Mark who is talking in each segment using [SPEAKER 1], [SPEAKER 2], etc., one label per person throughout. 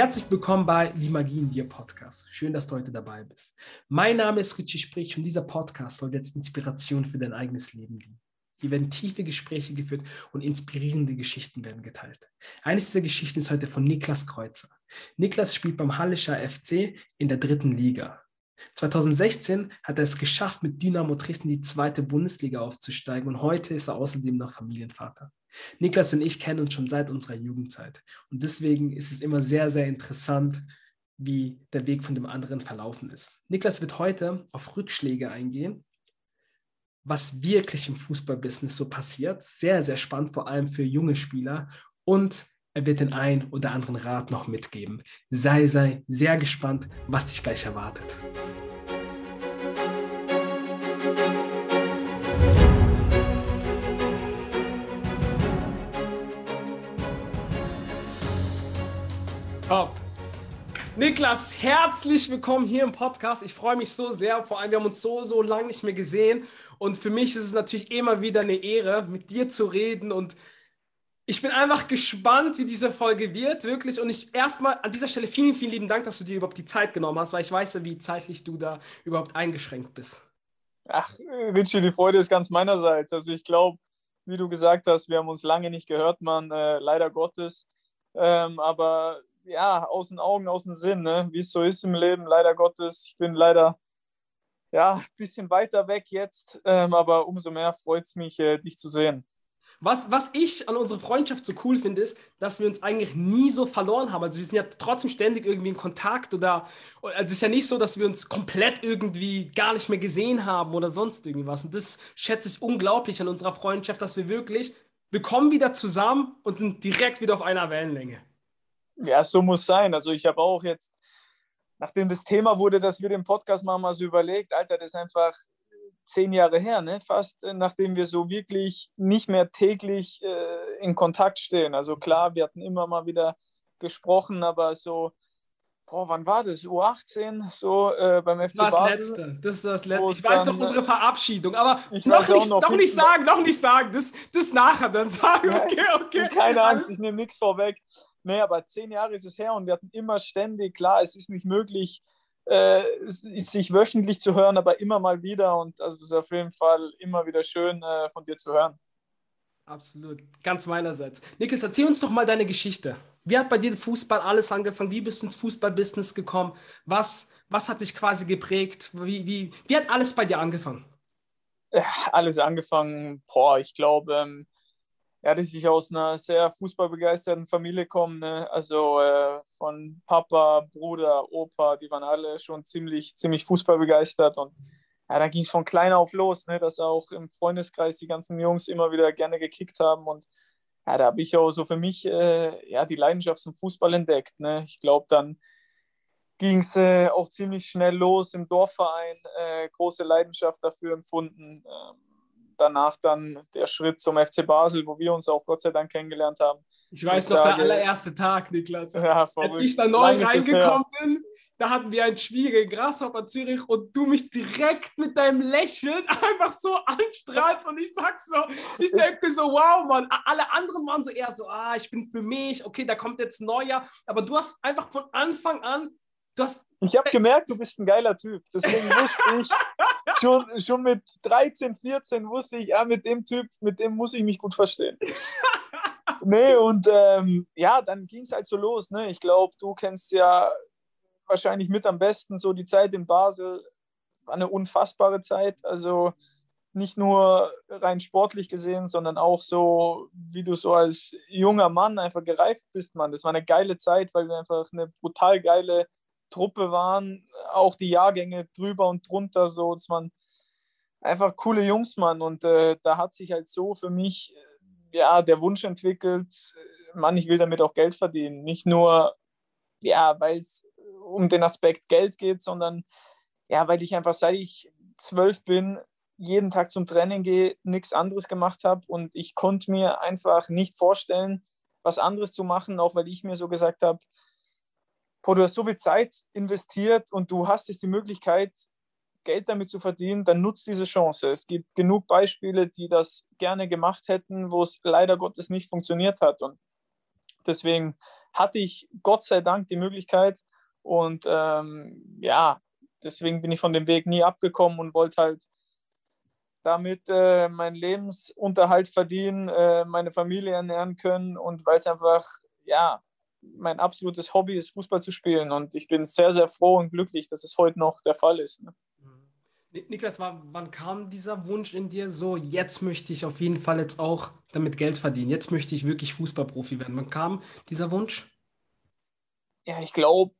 [SPEAKER 1] Herzlich willkommen bei Die Magie in dir Podcast. Schön, dass du heute dabei bist. Mein Name ist Richie Sprich und dieser Podcast soll jetzt Inspiration für dein eigenes Leben dienen. Hier werden tiefe Gespräche geführt und inspirierende Geschichten werden geteilt. Eines dieser Geschichten ist heute von Niklas Kreuzer. Niklas spielt beim Hallischer FC in der dritten Liga. 2016 hat er es geschafft, mit Dynamo Dresden die zweite Bundesliga aufzusteigen und heute ist er außerdem noch Familienvater. Niklas und ich kennen uns schon seit unserer Jugendzeit und deswegen ist es immer sehr, sehr interessant, wie der Weg von dem anderen verlaufen ist. Niklas wird heute auf Rückschläge eingehen, was wirklich im Fußballbusiness so passiert. Sehr, sehr spannend, vor allem für junge Spieler und er wird den einen oder anderen Rat noch mitgeben. Sei, sei sehr gespannt, was dich gleich erwartet. Top. Niklas, herzlich willkommen hier im Podcast. Ich freue mich so sehr. Vor allem, wir haben uns so, so lange nicht mehr gesehen. Und für mich ist es natürlich immer wieder eine Ehre, mit dir zu reden und ich bin einfach gespannt, wie diese Folge wird, wirklich. Und ich erstmal an dieser Stelle vielen, vielen lieben Dank, dass du dir überhaupt die Zeit genommen hast, weil ich weiß ja, wie zeitlich du da überhaupt eingeschränkt bist.
[SPEAKER 2] Ach, Richie, die Freude ist ganz meinerseits. Also ich glaube, wie du gesagt hast, wir haben uns lange nicht gehört, man, äh, leider Gottes. Ähm, aber ja, aus den Augen, aus dem Sinn, ne? wie es so ist im Leben, leider Gottes. Ich bin leider ja, ein bisschen weiter weg jetzt, ähm, aber umso mehr freut es mich, äh, dich zu sehen.
[SPEAKER 1] Was, was ich an unserer Freundschaft so cool finde, ist, dass wir uns eigentlich nie so verloren haben. Also wir sind ja trotzdem ständig irgendwie in Kontakt oder also es ist ja nicht so, dass wir uns komplett irgendwie gar nicht mehr gesehen haben oder sonst irgendwas. Und das schätze ich unglaublich an unserer Freundschaft, dass wir wirklich, wir kommen wieder zusammen und sind direkt wieder auf einer Wellenlänge.
[SPEAKER 2] Ja, so muss sein. Also ich habe auch jetzt, nachdem das Thema wurde, dass wir den Podcast machen, mal so überlegt, Alter, das ist einfach zehn Jahre her, ne? fast äh, nachdem wir so wirklich nicht mehr täglich äh, in Kontakt stehen. Also klar, wir hatten immer mal wieder gesprochen, aber so, boah, wann war das? U18, so äh, beim FC
[SPEAKER 1] das
[SPEAKER 2] Basel.
[SPEAKER 1] Letzte. Das ist das Letzte. Ich weiß noch
[SPEAKER 2] dann,
[SPEAKER 1] unsere Verabschiedung, aber
[SPEAKER 2] ich
[SPEAKER 1] noch nicht,
[SPEAKER 2] noch
[SPEAKER 1] noch nicht sagen, noch nicht sagen. Das, das nachher dann sagen. Okay, okay.
[SPEAKER 2] Keine Angst, ich nehme nichts vorweg. Nee, aber zehn Jahre ist es her und wir hatten immer ständig, klar, es ist nicht möglich, äh, sich wöchentlich zu hören, aber immer mal wieder und also es ist auf jeden Fall immer wieder schön äh, von dir zu hören.
[SPEAKER 1] Absolut, ganz meinerseits. Niklas, erzähl uns doch mal deine Geschichte. Wie hat bei dir Fußball alles angefangen? Wie bist du ins Fußballbusiness gekommen? Was, was hat dich quasi geprägt? Wie, wie, wie hat alles bei dir angefangen?
[SPEAKER 2] Ja, alles angefangen, boah, ich glaube, ähm, ja, dass ich aus einer sehr fußballbegeisterten Familie komme. Ne? Also äh, von Papa, Bruder, Opa, die waren alle schon ziemlich, ziemlich fußballbegeistert. Und ja, dann ging es von klein auf los, ne? dass auch im Freundeskreis die ganzen Jungs immer wieder gerne gekickt haben. Und ja, da habe ich auch so für mich äh, ja, die Leidenschaft zum Fußball entdeckt. Ne? Ich glaube, dann ging es äh, auch ziemlich schnell los im Dorfverein, äh, große Leidenschaft dafür empfunden. Ähm, danach dann der Schritt zum FC Basel, wo wir uns auch Gott sei Dank kennengelernt haben.
[SPEAKER 1] Ich weiß
[SPEAKER 2] Ich
[SPEAKER 1] noch, der
[SPEAKER 2] sage-
[SPEAKER 1] allererste Tag, Niklas.
[SPEAKER 2] Ja,
[SPEAKER 1] Als ich da neu reingekommen bin, da hatten wir ein Spiel gegen Grasshopper Zürich und du mich direkt mit deinem Lächeln einfach so anstrahlst und ich sag so, ich denke so, wow, Mann, alle anderen waren so eher so, ah, ich bin für mich, okay, da kommt jetzt Neujahr, aber du hast einfach von Anfang an, du hast,
[SPEAKER 2] Ich habe gemerkt, du bist ein geiler Typ. Deswegen wusste ich, schon, schon mit 13, 14 wusste ich, ja, mit dem Typ, mit dem muss ich mich gut verstehen. nee, und ähm, ja, dann ging es halt so los. Ne? Ich glaube, du kennst ja wahrscheinlich mit am besten so die Zeit in Basel. War eine unfassbare Zeit. Also nicht nur rein sportlich gesehen, sondern auch so, wie du so als junger Mann einfach gereift bist, Mann. Das war eine geile Zeit, weil wir einfach eine brutal geile Truppe waren, auch die Jahrgänge drüber und drunter, so, dass man einfach coole Jungs, Mann. Und äh, da hat sich halt so für mich äh, ja der Wunsch entwickelt, äh, Mann, ich will damit auch Geld verdienen. Nicht nur, ja, weil es um den Aspekt Geld geht, sondern ja, weil ich einfach, seit ich zwölf bin, jeden Tag zum Training gehe, nichts anderes gemacht habe und ich konnte mir einfach nicht vorstellen, was anderes zu machen, auch weil ich mir so gesagt habe, boah, du hast so viel Zeit investiert und du hast jetzt die Möglichkeit, Geld damit zu verdienen, dann nutzt diese Chance. Es gibt genug Beispiele, die das gerne gemacht hätten, wo es leider Gottes nicht funktioniert hat. Und deswegen hatte ich Gott sei Dank die Möglichkeit. Und ähm, ja, deswegen bin ich von dem Weg nie abgekommen und wollte halt damit äh, meinen Lebensunterhalt verdienen, äh, meine Familie ernähren können und weil es einfach, ja, mein absolutes Hobby ist, Fußball zu spielen. Und ich bin sehr, sehr froh und glücklich, dass es heute noch der Fall ist. Ne?
[SPEAKER 1] Niklas, wann kam dieser Wunsch in dir so, jetzt möchte ich auf jeden Fall jetzt auch damit Geld verdienen, jetzt möchte ich wirklich Fußballprofi werden? Wann kam dieser Wunsch?
[SPEAKER 2] Ja, ich glaube,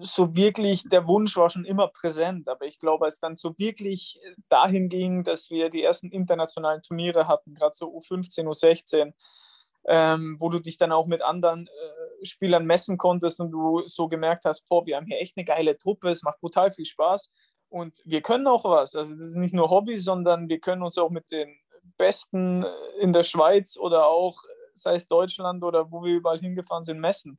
[SPEAKER 2] so wirklich, der Wunsch war schon immer präsent, aber ich glaube, als dann so wirklich dahin ging, dass wir die ersten internationalen Turniere hatten, gerade so U15, U16, ähm, wo du dich dann auch mit anderen äh, Spielern messen konntest und du so gemerkt hast, boah, wir haben hier echt eine geile Truppe, es macht brutal viel Spaß und wir können auch was. Also das ist nicht nur Hobby, sondern wir können uns auch mit den Besten in der Schweiz oder auch, sei es Deutschland oder wo wir überall hingefahren sind, messen.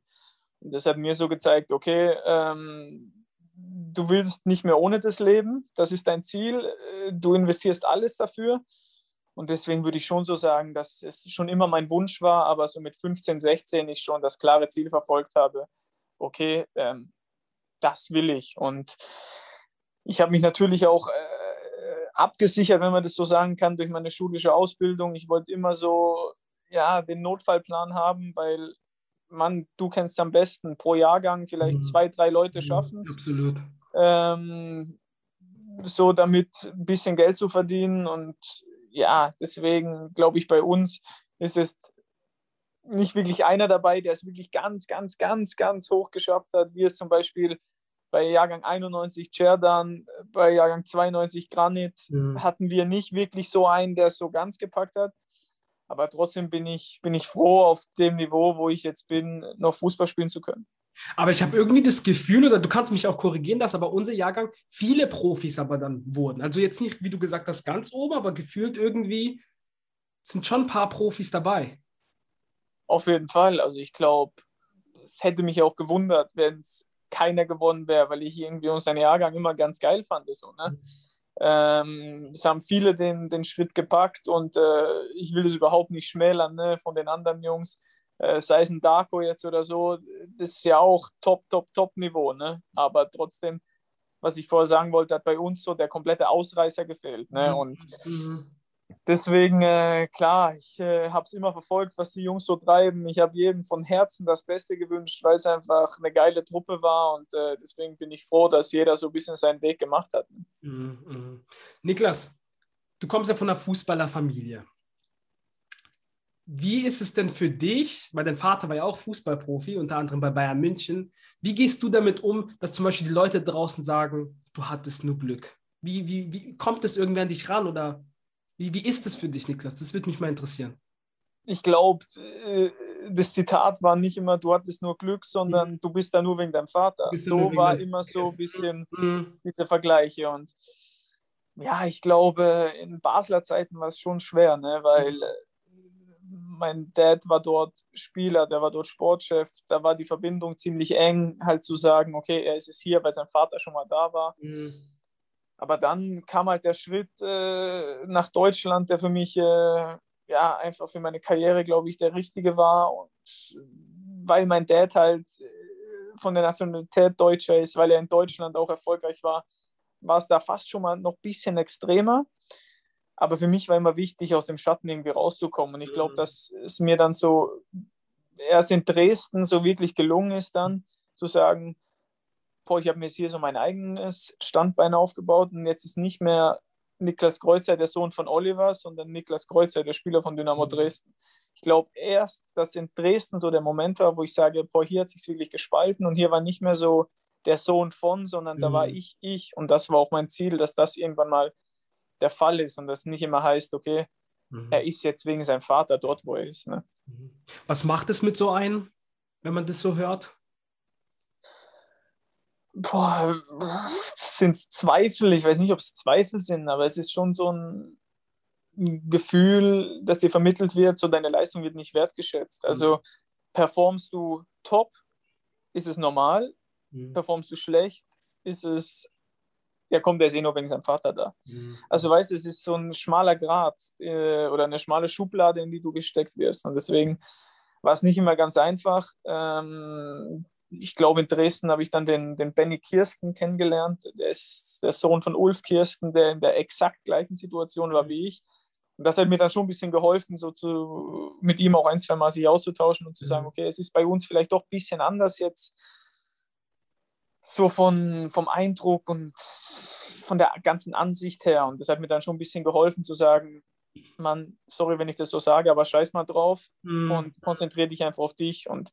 [SPEAKER 2] Und das hat mir so gezeigt, okay, ähm, du willst nicht mehr ohne das Leben, das ist dein Ziel, äh, du investierst alles dafür. Und deswegen würde ich schon so sagen, dass es schon immer mein Wunsch war, aber so mit 15, 16 ich schon das klare Ziel verfolgt habe, okay, ähm, das will ich. Und ich habe mich natürlich auch äh, abgesichert, wenn man das so sagen kann, durch meine schulische Ausbildung. Ich wollte immer so ja, den Notfallplan haben, weil man, du kennst am besten, pro Jahrgang vielleicht mhm. zwei, drei Leute schaffen es. Absolut. Ähm, so damit ein bisschen Geld zu verdienen. Und ja, deswegen glaube ich, bei uns ist es nicht wirklich einer dabei, der es wirklich ganz, ganz, ganz, ganz hoch geschafft hat, wie es zum Beispiel bei Jahrgang 91 Cerdan, bei Jahrgang 92 Granit mhm. hatten wir nicht wirklich so einen, der es so ganz gepackt hat. Aber trotzdem bin ich, bin ich froh, auf dem Niveau, wo ich jetzt bin, noch Fußball spielen zu können.
[SPEAKER 1] Aber ich habe irgendwie das Gefühl, oder du kannst mich auch korrigieren, dass aber unser Jahrgang viele Profis aber dann wurden. Also jetzt nicht, wie du gesagt hast, ganz oben, aber gefühlt irgendwie sind schon ein paar Profis dabei.
[SPEAKER 2] Auf jeden Fall. Also ich glaube, es hätte mich auch gewundert, wenn es keiner gewonnen wäre, weil ich irgendwie unseren Jahrgang immer ganz geil fand. So, ne? Mhm. Ähm, es haben viele den, den Schritt gepackt und äh, ich will das überhaupt nicht schmälern ne, von den anderen Jungs, sei es ein Darko jetzt oder so, das ist ja auch Top, Top, Top-Niveau, ne? aber trotzdem, was ich vorher sagen wollte, hat bei uns so der komplette Ausreißer gefehlt. Ne? Mhm. Und mhm deswegen, äh, klar, ich äh, habe es immer verfolgt, was die Jungs so treiben. Ich habe jedem von Herzen das Beste gewünscht, weil es einfach eine geile Truppe war und äh, deswegen bin ich froh, dass jeder so ein bisschen seinen Weg gemacht hat.
[SPEAKER 1] Mhm, mh. Niklas, du kommst ja von einer Fußballerfamilie. Wie ist es denn für dich, weil dein Vater war ja auch Fußballprofi, unter anderem bei Bayern München, wie gehst du damit um, dass zum Beispiel die Leute draußen sagen, du hattest nur Glück? Wie, wie, wie kommt es irgendwer an dich ran oder wie, wie ist es für dich, Niklas? Das würde mich mal interessieren.
[SPEAKER 2] Ich glaube, äh, das Zitat war nicht immer, du hattest nur Glück, sondern mhm. du bist da nur wegen deinem Vater. So war immer so ein bisschen mhm. diese Vergleiche. Und ja, ich glaube, in Basler Zeiten war es schon schwer, ne? weil. Äh, mein Dad war dort Spieler, der war dort Sportchef, da war die Verbindung ziemlich eng, halt zu sagen, okay, er ist es hier, weil sein Vater schon mal da war. Mhm. Aber dann kam halt der Schritt äh, nach Deutschland, der für mich äh, ja einfach für meine Karriere, glaube ich, der richtige war. Und weil mein Dad halt äh, von der Nationalität Deutscher ist, weil er in Deutschland auch erfolgreich war, war es da fast schon mal noch ein bisschen extremer. Aber für mich war immer wichtig, aus dem Schatten irgendwie rauszukommen. Und ich glaube, mhm. dass es mir dann so erst in Dresden so wirklich gelungen ist, dann zu sagen, boah, ich habe mir jetzt hier so mein eigenes Standbein aufgebaut und jetzt ist nicht mehr Niklas Kreuzer der Sohn von Oliver, sondern Niklas Kreuzer, der Spieler von Dynamo mhm. Dresden. Ich glaube erst, dass in Dresden so der Moment war, wo ich sage, boah, hier hat sich wirklich gespalten und hier war nicht mehr so der Sohn von, sondern mhm. da war mhm. ich, ich und das war auch mein Ziel, dass das irgendwann mal der Fall ist und das nicht immer heißt, okay, mhm. er ist jetzt wegen seinem Vater dort, wo er ist. Ne?
[SPEAKER 1] Mhm. Was macht es mit so einem, wenn man das so hört?
[SPEAKER 2] Boah, das sind Zweifel. Ich weiß nicht, ob es Zweifel sind, aber es ist schon so ein Gefühl, dass dir vermittelt wird, so deine Leistung wird nicht wertgeschätzt. Mhm. Also performst du top, ist es normal. Mhm. Performst du schlecht, ist es, ja kommt der ist eh nur wegen seinem Vater da. Mhm. Also weißt du, es ist so ein schmaler Grat äh, oder eine schmale Schublade, in die du gesteckt wirst. Und deswegen war es nicht immer ganz einfach. Ähm, ich glaube, in Dresden habe ich dann den, den Benny Kirsten kennengelernt. Der ist der Sohn von Ulf Kirsten, der in der exakt gleichen Situation war wie ich. Und das hat mir dann schon ein bisschen geholfen, so zu, mit ihm auch ein, zwei Mal sich auszutauschen und zu sagen, mhm. okay, es ist bei uns vielleicht doch ein bisschen anders jetzt, so von, vom Eindruck und von der ganzen Ansicht her. Und das hat mir dann schon ein bisschen geholfen zu sagen, man, sorry, wenn ich das so sage, aber scheiß mal drauf mhm. und konzentriere dich einfach auf dich. Und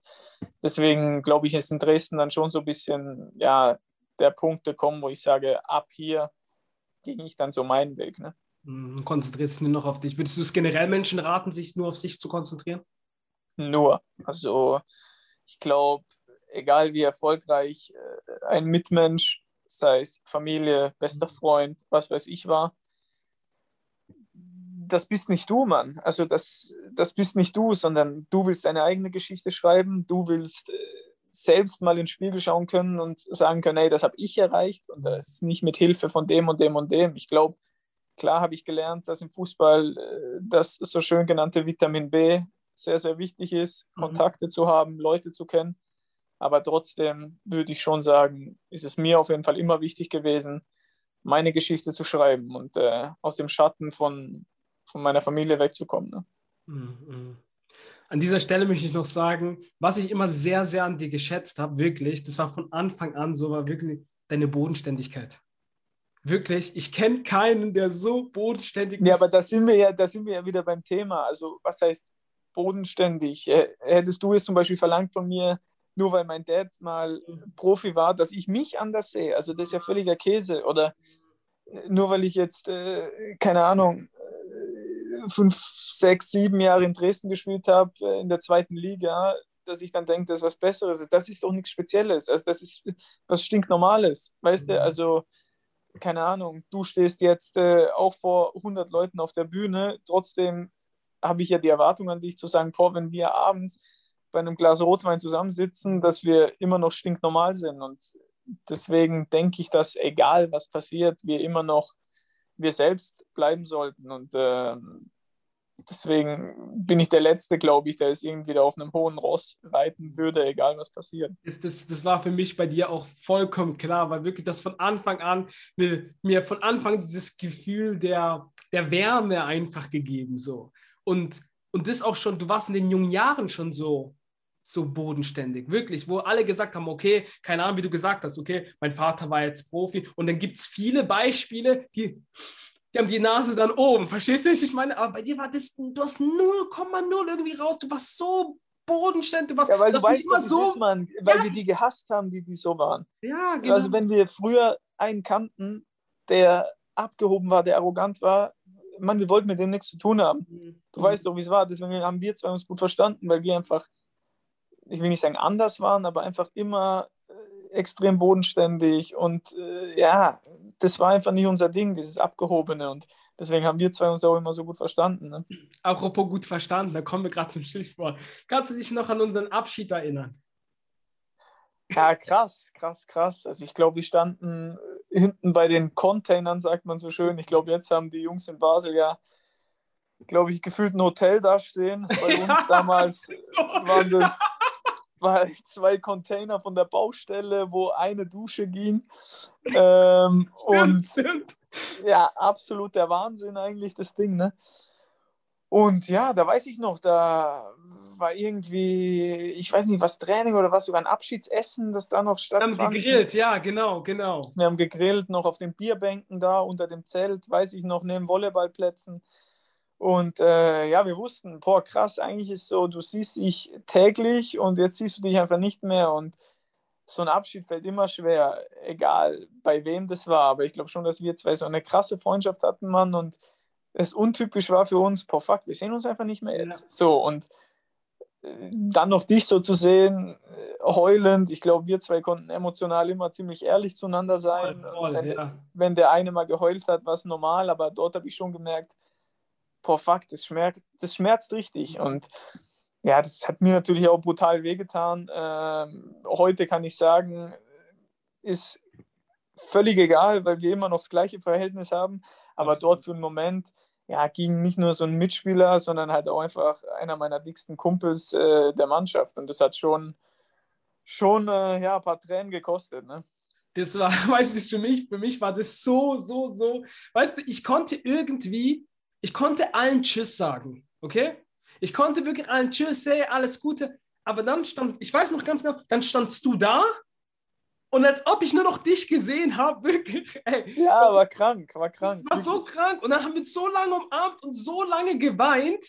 [SPEAKER 2] deswegen glaube ich, ist in Dresden dann schon so ein bisschen, ja, der Punkt gekommen, wo ich sage, ab hier ging ich dann so meinen Weg. Ne?
[SPEAKER 1] Mhm, konzentrierst du nur noch auf dich. Würdest du es generell Menschen raten, sich nur auf sich zu konzentrieren?
[SPEAKER 2] Nur. Also ich glaube, egal wie erfolgreich äh, ein Mitmensch, sei es Familie, bester mhm. Freund, was weiß ich war, das bist nicht du, Mann. Also das, das bist nicht du, sondern du willst deine eigene Geschichte schreiben, du willst äh, selbst mal in den Spiegel schauen können und sagen können, hey, das habe ich erreicht und das ist nicht mit Hilfe von dem und dem und dem. Ich glaube, klar habe ich gelernt, dass im Fußball äh, das so schön genannte Vitamin B sehr, sehr wichtig ist, mhm. Kontakte zu haben, Leute zu kennen. Aber trotzdem würde ich schon sagen, ist es mir auf jeden Fall immer wichtig gewesen, meine Geschichte zu schreiben und äh, aus dem Schatten von, von meiner Familie wegzukommen. Ne?
[SPEAKER 1] Mhm. An dieser Stelle möchte ich noch sagen, was ich immer sehr, sehr an dir geschätzt habe, wirklich, das war von Anfang an so, war wirklich deine Bodenständigkeit. Wirklich, ich kenne keinen, der so bodenständig
[SPEAKER 2] ist. Ja, aber da sind wir ja, da sind wir ja wieder beim Thema. Also, was heißt bodenständig? Hättest du jetzt zum Beispiel verlangt von mir, nur weil mein Dad mal Profi war, dass ich mich anders sehe? Also, das ist ja völliger Käse. Oder nur weil ich jetzt, äh, keine Ahnung, fünf, sechs, sieben Jahre in Dresden gespielt habe, äh, in der zweiten Liga, dass ich dann denke, das ist was Besseres. Das ist doch nichts Spezielles. Also das ist was stinknormales. Weißt mhm. du, also keine Ahnung, du stehst jetzt äh, auch vor 100 Leuten auf der Bühne. Trotzdem habe ich ja die Erwartung an dich zu sagen, boah, wenn wir abends bei einem Glas Rotwein zusammensitzen, dass wir immer noch stinknormal sind. Und deswegen denke ich, dass egal was passiert, wir immer noch wir selbst bleiben sollten. Und äh, deswegen bin ich der Letzte, glaube ich, der es irgendwie da auf einem hohen Ross reiten würde, egal was passiert.
[SPEAKER 1] Das, das, das war für mich bei dir auch vollkommen klar, weil wirklich das von Anfang an, mir, mir von Anfang dieses Gefühl der, der Wärme einfach gegeben. So. Und, und das auch schon, du warst in den jungen Jahren schon so so bodenständig, wirklich, wo alle gesagt haben, okay, keine Ahnung, wie du gesagt hast, okay, mein Vater war jetzt Profi und dann gibt es viele Beispiele, die, die haben die Nase dann oben, verstehst du, ich meine? Aber bei dir war das, du hast 0,0 irgendwie raus, du warst so bodenständig, du warst
[SPEAKER 2] ja, weil du weißt, immer so, ist, man, weil ja. wir die gehasst haben, die, die so waren.
[SPEAKER 1] Ja, genau.
[SPEAKER 2] Also wenn wir früher einen kannten, der abgehoben war, der arrogant war, man, wir wollten mit dem nichts zu tun haben. Mhm. Du mhm. weißt doch, wie es war. Deswegen haben wir zwei uns gut verstanden, weil wir einfach ich will nicht sagen anders waren, aber einfach immer äh, extrem bodenständig und äh, ja, das war einfach nicht unser Ding, dieses Abgehobene und deswegen haben wir zwei uns auch immer so gut verstanden. Ne?
[SPEAKER 1] Apropos gut verstanden, da kommen wir gerade zum Stichwort. Kannst du dich noch an unseren Abschied erinnern?
[SPEAKER 2] Ja, krass, krass, krass. Also ich glaube, wir standen äh, hinten bei den Containern, sagt man so schön. Ich glaube, jetzt haben die Jungs in Basel ja, glaube ich, gefühlt ein Hotel dastehen. Bei uns damals so. waren das zwei, Container von der Baustelle, wo eine Dusche ging. Ähm, stimmt, und stimmt. ja, absolut der Wahnsinn eigentlich, das Ding, ne? Und ja, da weiß ich noch, da war irgendwie, ich weiß nicht, was Training oder was, sogar ein Abschiedsessen, das da noch stattfand.
[SPEAKER 1] Wir haben gegrillt, ja, genau, genau.
[SPEAKER 2] Wir haben gegrillt, noch auf den Bierbänken da unter dem Zelt, weiß ich noch, neben Volleyballplätzen. Und äh, ja, wir wussten, boah, krass, eigentlich ist so, du siehst dich täglich und jetzt siehst du dich einfach nicht mehr. Und so ein Abschied fällt immer schwer, egal bei wem das war. Aber ich glaube schon, dass wir zwei so eine krasse Freundschaft hatten, Mann. Und es untypisch war für uns, boah, fuck, wir sehen uns einfach nicht mehr jetzt. Ja. So, und äh, dann noch dich so zu sehen, äh, heulend. Ich glaube, wir zwei konnten emotional immer ziemlich ehrlich zueinander sein. Voll, wenn, ja. wenn, der eine mal geheult hat, war es normal, aber dort habe ich schon gemerkt, boah, fuck, das schmerzt, das schmerzt richtig. Und ja, das hat mir natürlich auch brutal wehgetan. Ähm, heute kann ich sagen, ist völlig egal, weil wir immer noch das gleiche Verhältnis haben. Aber dort für einen Moment ja, gegen nicht nur so einen Mitspieler, sondern halt auch einfach einer meiner dicksten Kumpels äh, der Mannschaft. Und das hat schon, schon äh, ja, ein paar Tränen gekostet. Ne?
[SPEAKER 1] Das war, weißt du, für mich, für mich war das so, so, so. Weißt du, ich konnte irgendwie, ich konnte allen Tschüss sagen, okay? Ich konnte wirklich allen Tschüss, hey, alles Gute. Aber dann stand, ich weiß noch ganz genau, dann standst du da und als ob ich nur noch dich gesehen habe, wirklich. Ey.
[SPEAKER 2] Ja, war krank, war krank.
[SPEAKER 1] Das war so krank. Und dann haben wir so lange umarmt und so lange geweint.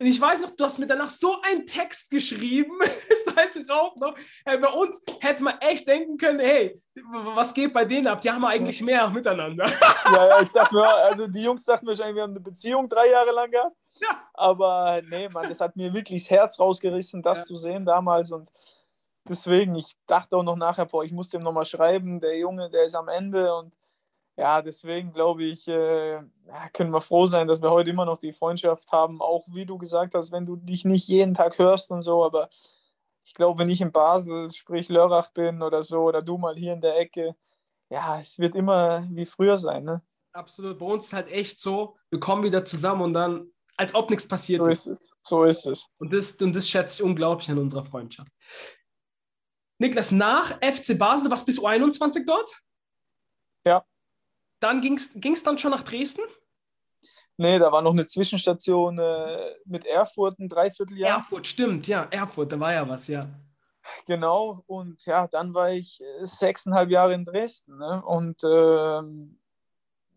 [SPEAKER 1] Und ich weiß noch, du hast mir danach so einen Text geschrieben, das heißt Raub noch. Hey, bei uns hätte man echt denken können, hey, was geht bei denen ab? Die haben eigentlich mehr miteinander.
[SPEAKER 2] Ja, ja, ich dachte mir, also die Jungs dachten wahrscheinlich, wir haben eine Beziehung drei Jahre lang gehabt. Ja. Aber nee, Mann, das hat mir wirklich das Herz rausgerissen, das ja. zu sehen damals. Und deswegen, ich dachte auch noch nachher, boah, ich muss dem nochmal schreiben, der Junge, der ist am Ende und ja, deswegen glaube ich, äh, können wir froh sein, dass wir heute immer noch die Freundschaft haben, auch wie du gesagt hast, wenn du dich nicht jeden Tag hörst und so, aber ich glaube, wenn ich in Basel, sprich Lörrach bin oder so, oder du mal hier in der Ecke, ja, es wird immer wie früher sein, ne?
[SPEAKER 1] Absolut, bei uns ist halt echt so, wir kommen wieder zusammen und dann, als ob nichts passiert
[SPEAKER 2] so ist. So ist es, so ist es.
[SPEAKER 1] Und das, und das schätze ich unglaublich an unserer Freundschaft. Niklas, nach FC Basel, was bis U21 dort? Dann ging es dann schon nach Dresden?
[SPEAKER 2] Nee, da war noch eine Zwischenstation äh, mit Erfurt, ein Dreivierteljahr.
[SPEAKER 1] Erfurt, stimmt, ja, Erfurt, da war ja was, ja.
[SPEAKER 2] Genau, und ja, dann war ich äh, sechseinhalb Jahre in Dresden. Ne? Und ähm,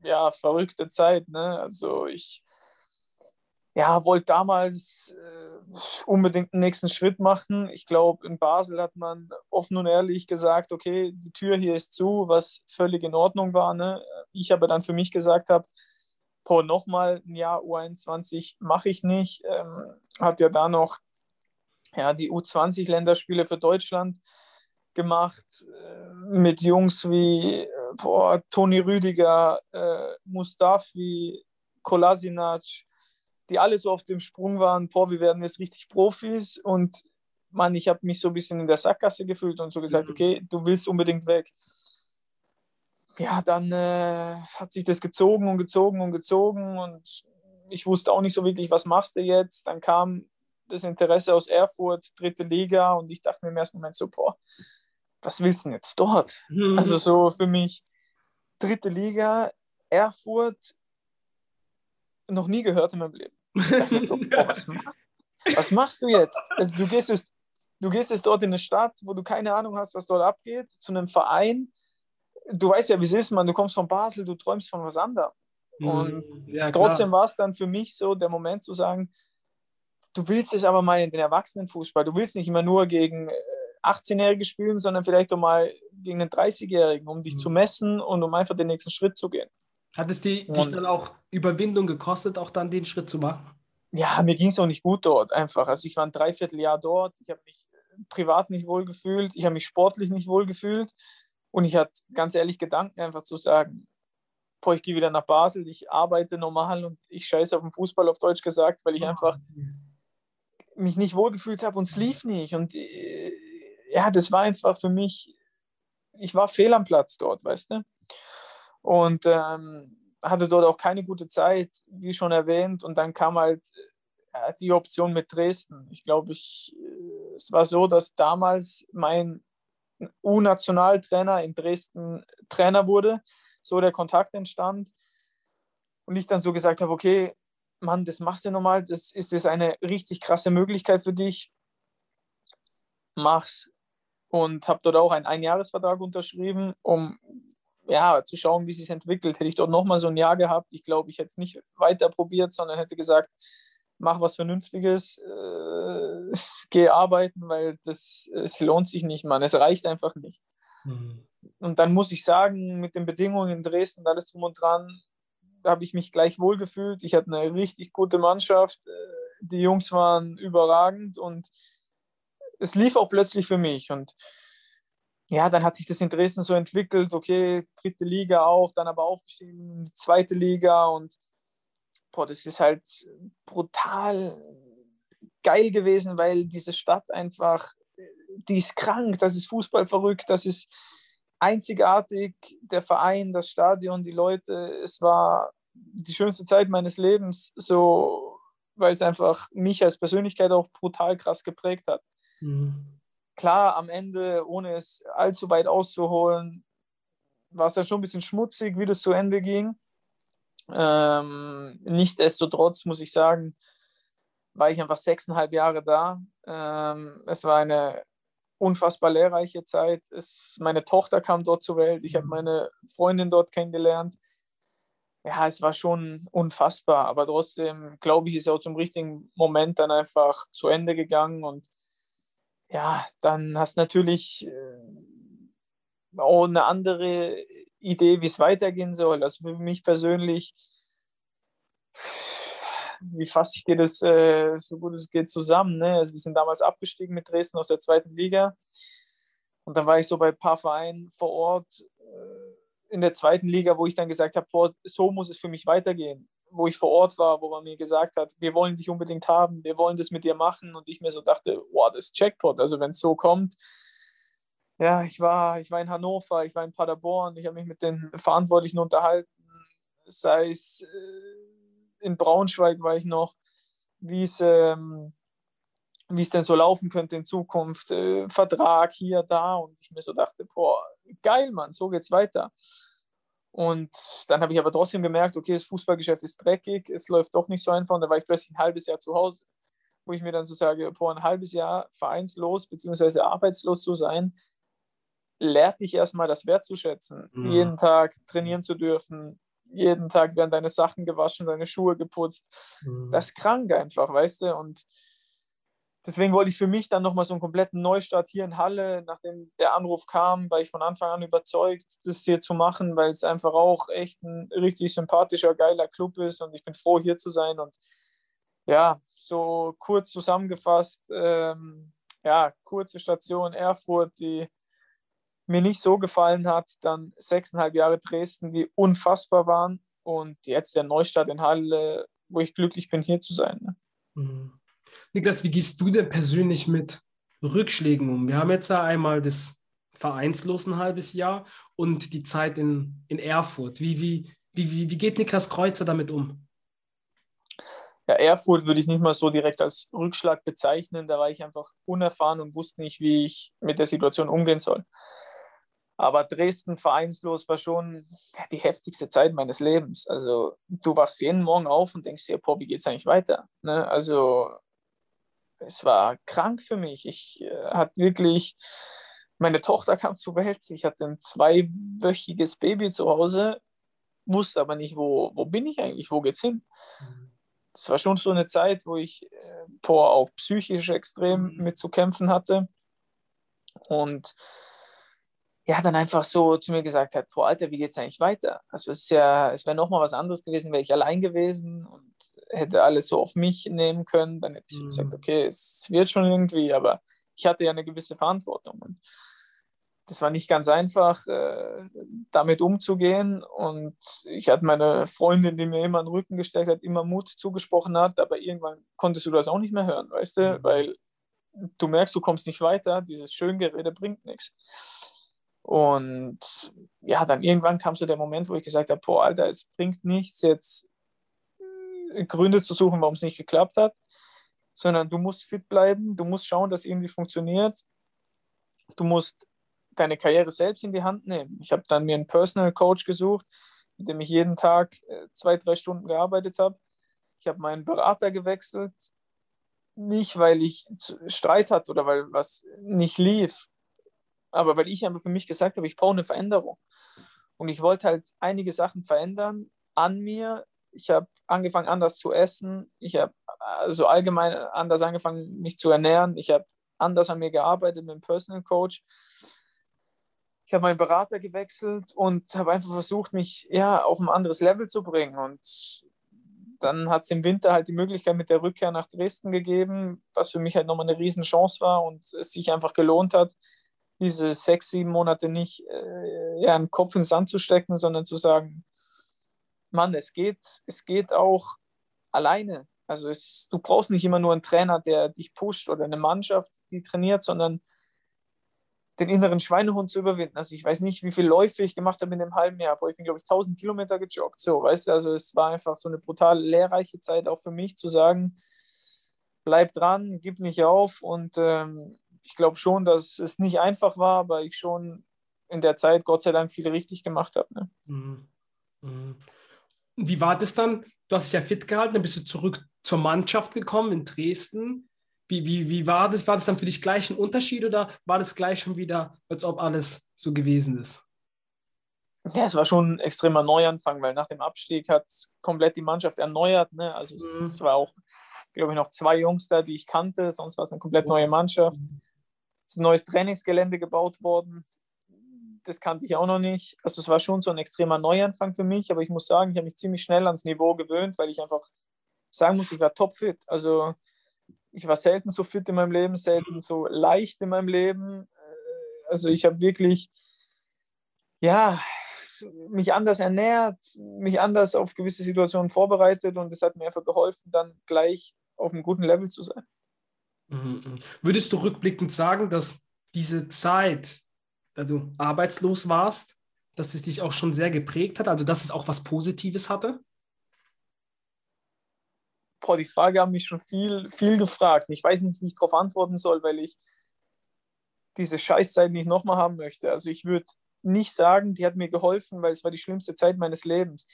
[SPEAKER 2] ja, verrückte Zeit. Ne? Also ich ja, wollte damals äh, unbedingt den nächsten Schritt machen. Ich glaube, in Basel hat man offen und ehrlich gesagt, okay, die Tür hier ist zu, was völlig in Ordnung war. Ne? Ich aber dann für mich gesagt habe, boah, nochmal ein Jahr U21 mache ich nicht. Ähm, hat ja da noch ja, die U20-Länderspiele für Deutschland gemacht äh, mit Jungs wie boah, Toni Rüdiger, äh, Mustafi, Kolasinac, die alle so auf dem Sprung waren, boah, wir werden jetzt richtig Profis und Mann, ich habe mich so ein bisschen in der Sackgasse gefühlt und so gesagt, mhm. okay, du willst unbedingt weg. Ja, dann äh, hat sich das gezogen und gezogen und gezogen und ich wusste auch nicht so wirklich, was machst du jetzt. Dann kam das Interesse aus Erfurt, dritte Liga und ich dachte mir im ersten Moment so, boah, was willst du denn jetzt dort? Mhm. Also so für mich dritte Liga, Erfurt, noch nie gehört in meinem Leben. Was, mach, was, machst du jetzt? Also, du, gehst jetzt, du gehst jetzt dort in eine Stadt, wo du keine Ahnung hast, was dort abgeht, zu einem Verein. Du weißt ja, wie es ist, man. Du kommst von Basel, du träumst von was anderem. Mhm. Und ja, trotzdem war es dann für mich so der Moment zu sagen, du willst dich aber mal in den Erwachsenenfußball. Du willst nicht immer nur gegen 18-Jährige äh, spielen, sondern vielleicht auch mal gegen einen 30-Jährigen, um dich mhm. zu messen und um einfach den nächsten Schritt zu gehen.
[SPEAKER 1] Hat es die, dich dann auch Überwindung gekostet, auch dann den Schritt zu machen?
[SPEAKER 2] Ja, mir ging es auch nicht gut dort einfach. Also ich war ein Dreivierteljahr dort, ich habe mich privat nicht wohl gefühlt, ich habe mich sportlich nicht wohl gefühlt und ich hatte ganz ehrlich Gedanken einfach zu sagen, boah, ich gehe wieder nach Basel, ich arbeite normal und ich scheiße auf den Fußball auf Deutsch gesagt, weil ich einfach mich nicht wohl gefühlt habe und es lief nicht und äh, ja, das war einfach für mich, ich war fehl am Platz dort, weißt du? Und ähm, hatte dort auch keine gute Zeit, wie schon erwähnt. Und dann kam halt äh, die Option mit Dresden. Ich glaube, ich, äh, es war so, dass damals mein U-Nationaltrainer in Dresden Trainer wurde, so der Kontakt entstand. Und ich dann so gesagt habe, okay, Mann, das machst du nochmal, das ist jetzt eine richtig krasse Möglichkeit für dich. Mach's. Und habe dort auch einen Einjahresvertrag unterschrieben, um ja, zu schauen, wie sich entwickelt. Hätte ich dort nochmal so ein Jahr gehabt, ich glaube, ich hätte es nicht weiter probiert, sondern hätte gesagt, mach was Vernünftiges, äh, geh arbeiten, weil das es lohnt sich nicht, Mann. Es reicht einfach nicht. Mhm. Und dann muss ich sagen, mit den Bedingungen in Dresden, alles drum und dran, habe ich mich gleich wohl gefühlt. Ich hatte eine richtig gute Mannschaft. Äh, die Jungs waren überragend und es lief auch plötzlich für mich. Und ja, dann hat sich das in Dresden so entwickelt, okay, dritte Liga auch, dann aber aufgestiegen zweite Liga und boah, das ist halt brutal geil gewesen, weil diese Stadt einfach, die ist krank, das ist Fußball verrückt, das ist einzigartig, der Verein, das Stadion, die Leute, es war die schönste Zeit meines Lebens, so, weil es einfach mich als Persönlichkeit auch brutal krass geprägt hat. Mhm. Klar, am Ende, ohne es allzu weit auszuholen, war es dann schon ein bisschen schmutzig, wie das zu Ende ging. Ähm, nichtsdestotrotz muss ich sagen, war ich einfach sechseinhalb Jahre da. Ähm, es war eine unfassbar lehrreiche Zeit. Es, meine Tochter kam dort zur Welt. Ich habe mhm. meine Freundin dort kennengelernt. Ja, es war schon unfassbar, aber trotzdem glaube ich, ist auch zum richtigen Moment dann einfach zu Ende gegangen und ja, dann hast du natürlich äh, auch eine andere Idee, wie es weitergehen soll. Also für mich persönlich, wie fasse ich dir das äh, so gut es geht zusammen? Ne? Also wir sind damals abgestiegen mit Dresden aus der zweiten Liga. Und dann war ich so bei ein paar Vereinen vor Ort äh, in der zweiten Liga, wo ich dann gesagt habe, boah, so muss es für mich weitergehen. Wo ich vor Ort war, wo man mir gesagt hat, wir wollen dich unbedingt haben, wir wollen das mit dir machen. Und ich mir so dachte, boah, das ist Jackpot. Also wenn es so kommt, ja, ich war, ich war in Hannover, ich war in Paderborn, ich habe mich mit den Verantwortlichen unterhalten, sei es äh, in Braunschweig war ich noch, wie es, ähm, wie es denn so laufen könnte in Zukunft, äh, Vertrag hier, da und ich mir so dachte, boah, geil, Mann, so geht's weiter. Und dann habe ich aber trotzdem gemerkt, okay, das Fußballgeschäft ist dreckig, es läuft doch nicht so einfach und da war ich plötzlich ein halbes Jahr zu Hause, wo ich mir dann so sage, boah, ein halbes Jahr vereinslos bzw. arbeitslos zu sein, lehrt dich erstmal das wertzuschätzen, mhm. jeden Tag trainieren zu dürfen, jeden Tag werden deine Sachen gewaschen, deine Schuhe geputzt. Mhm. Das ist krank einfach, weißt du? Und deswegen wollte ich für mich dann nochmal so einen kompletten Neustart hier in Halle, nachdem der Anruf kam, war ich von Anfang an überzeugt, das hier zu machen, weil es einfach auch echt ein richtig sympathischer, geiler Club ist und ich bin froh, hier zu sein. Und ja, so kurz zusammengefasst, ähm, ja, kurze Station Erfurt, die mir nicht so gefallen hat, dann sechseinhalb Jahre Dresden, die unfassbar waren und jetzt der Neustart in Halle, wo ich glücklich bin, hier zu sein. Ne?
[SPEAKER 1] Mhm. Niklas, wie gehst du denn persönlich mit Rückschlägen um? Wir haben jetzt ja einmal das Vereinslos ein halbes Jahr und die Zeit in, in Erfurt. Wie, wie, wie, wie geht Niklas Kreuzer damit um?
[SPEAKER 2] Ja, Erfurt würde ich nicht mal so direkt als Rückschlag bezeichnen. Da war ich einfach unerfahren und wusste nicht, wie ich mit der Situation umgehen soll. Aber Dresden vereinslos war schon die heftigste Zeit meines Lebens. Also du wachst jeden Morgen auf und denkst dir, boah, wie geht es eigentlich weiter? Ne? Also es war krank für mich. Ich äh, hatte wirklich, meine Tochter kam zur Welt, ich hatte ein zweiwöchiges Baby zu Hause, wusste aber nicht, wo, wo bin ich eigentlich, wo geht's hin? Das war schon so eine Zeit, wo ich äh, boah, auch psychisch extrem mhm. mitzukämpfen hatte. Und ja, dann einfach so zu mir gesagt hat, boah, Alter, wie geht's eigentlich weiter? Also es ist ja, es wäre nochmal was anderes gewesen, wäre ich allein gewesen und hätte alles so auf mich nehmen können, dann hätte ich mhm. gesagt, okay, es wird schon irgendwie, aber ich hatte ja eine gewisse Verantwortung und das war nicht ganz einfach, äh, damit umzugehen und ich hatte meine Freundin, die mir immer den Rücken gesteckt hat, immer Mut zugesprochen hat, aber irgendwann konntest du das auch nicht mehr hören, weißt du, mhm. weil du merkst, du kommst nicht weiter, dieses Schöngerede bringt nichts. Und ja, dann irgendwann kam so der Moment, wo ich gesagt habe, boah, Alter, es bringt nichts, jetzt äh, Gründe zu suchen, warum es nicht geklappt hat, sondern du musst fit bleiben, du musst schauen, dass irgendwie funktioniert. Du musst deine Karriere selbst in die Hand nehmen. Ich habe dann mir einen Personal Coach gesucht, mit dem ich jeden Tag äh, zwei, drei Stunden gearbeitet habe. Ich habe meinen Berater gewechselt, nicht weil ich Streit hatte oder weil was nicht lief, aber weil ich einfach für mich gesagt habe, ich brauche eine Veränderung. Und ich wollte halt einige Sachen verändern an mir. Ich habe angefangen, anders zu essen. Ich habe also allgemein anders angefangen, mich zu ernähren. Ich habe anders an mir gearbeitet mit dem Personal Coach. Ich habe meinen Berater gewechselt und habe einfach versucht, mich ja auf ein anderes Level zu bringen. Und dann hat es im Winter halt die Möglichkeit mit der Rückkehr nach Dresden gegeben, was für mich halt nochmal eine Riesenchance war und es sich einfach gelohnt hat, diese sechs, sieben Monate nicht äh, ja, einen Kopf ins Sand zu stecken, sondern zu sagen, Mann, es geht, es geht auch alleine. Also es, du brauchst nicht immer nur einen Trainer, der dich pusht oder eine Mannschaft, die trainiert, sondern den inneren Schweinehund zu überwinden. Also ich weiß nicht, wie viele Läufe ich gemacht habe in einem halben Jahr, aber ich bin, glaube ich, 1000 Kilometer gejoggt. So, weißt du, also es war einfach so eine brutal lehrreiche Zeit auch für mich zu sagen, bleib dran, gib nicht auf. Und ähm, ich glaube schon, dass es nicht einfach war, aber ich schon in der Zeit Gott sei Dank viel richtig gemacht habe. Ne? Mhm.
[SPEAKER 1] Mhm. Wie war das dann? Du hast dich ja fit gehalten, dann bist du zurück zur Mannschaft gekommen in Dresden. Wie, wie, wie war das? War das dann für dich gleich ein Unterschied oder war das gleich schon wieder, als ob alles so gewesen ist?
[SPEAKER 2] Ja, es war schon ein extremer Neuanfang, weil nach dem Abstieg hat komplett die Mannschaft erneuert. Ne? Also mhm. es war auch, glaube ich, noch zwei Jungs da, die ich kannte, sonst war es eine komplett neue Mannschaft. Ist ein neues Trainingsgelände gebaut worden. Das kannte ich auch noch nicht. Also es war schon so ein extremer Neuanfang für mich, aber ich muss sagen, ich habe mich ziemlich schnell ans Niveau gewöhnt, weil ich einfach sagen muss, ich war topfit. Also ich war selten so fit in meinem Leben, selten so leicht in meinem Leben. Also ich habe wirklich, ja, mich anders ernährt, mich anders auf gewisse Situationen vorbereitet und es hat mir einfach geholfen, dann gleich auf einem guten Level zu sein.
[SPEAKER 1] Mhm, mhm. Würdest du rückblickend sagen, dass diese Zeit, da du arbeitslos warst, dass es dich auch schon sehr geprägt hat, also dass es auch was Positives hatte?
[SPEAKER 2] boah, die Frage haben mich schon viel, viel gefragt. Ich weiß nicht, wie ich darauf antworten soll, weil ich diese Scheißzeit nicht nochmal haben möchte. Also ich würde nicht sagen, die hat mir geholfen, weil es war die schlimmste Zeit meines Lebens.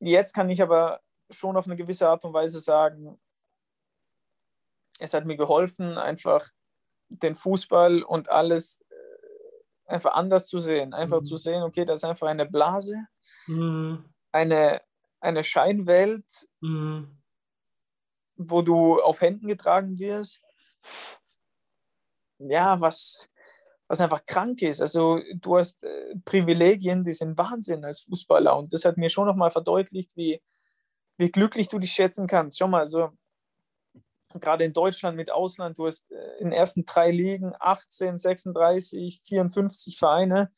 [SPEAKER 2] Jetzt kann ich aber schon auf eine gewisse Art und Weise sagen, es hat mir geholfen, einfach den Fußball und alles äh, einfach anders zu sehen. Einfach mhm. zu sehen, okay, das ist einfach eine Blase, mhm. eine, eine Scheinwelt, mhm wo du auf Händen getragen wirst. Ja, was, was einfach krank ist. Also du hast äh, Privilegien, die sind Wahnsinn als Fußballer. Und das hat mir schon nochmal verdeutlicht, wie, wie glücklich du dich schätzen kannst. Schau mal, also gerade in Deutschland mit Ausland, du hast äh, in den ersten drei Ligen 18, 36, 54 Vereine,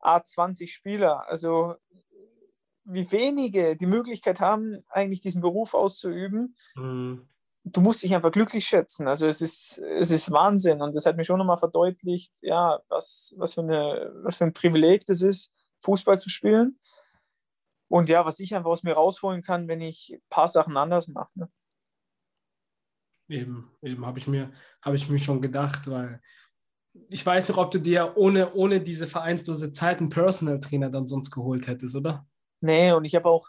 [SPEAKER 2] A20 Spieler. Also wie wenige die Möglichkeit haben, eigentlich diesen Beruf auszuüben. Mhm. Du musst dich einfach glücklich schätzen. Also es ist, es ist Wahnsinn und das hat mir schon nochmal verdeutlicht, ja, was, was, für eine, was für ein Privileg das ist, Fußball zu spielen. Und ja, was ich einfach aus mir rausholen kann, wenn ich ein paar Sachen anders mache. Ne?
[SPEAKER 1] Eben, eben habe ich, mir, hab ich mir schon gedacht, weil ich weiß noch, ob du dir ohne, ohne diese vereinslose Zeit einen Personal Trainer dann sonst geholt hättest, oder?
[SPEAKER 2] Nee, und ich habe auch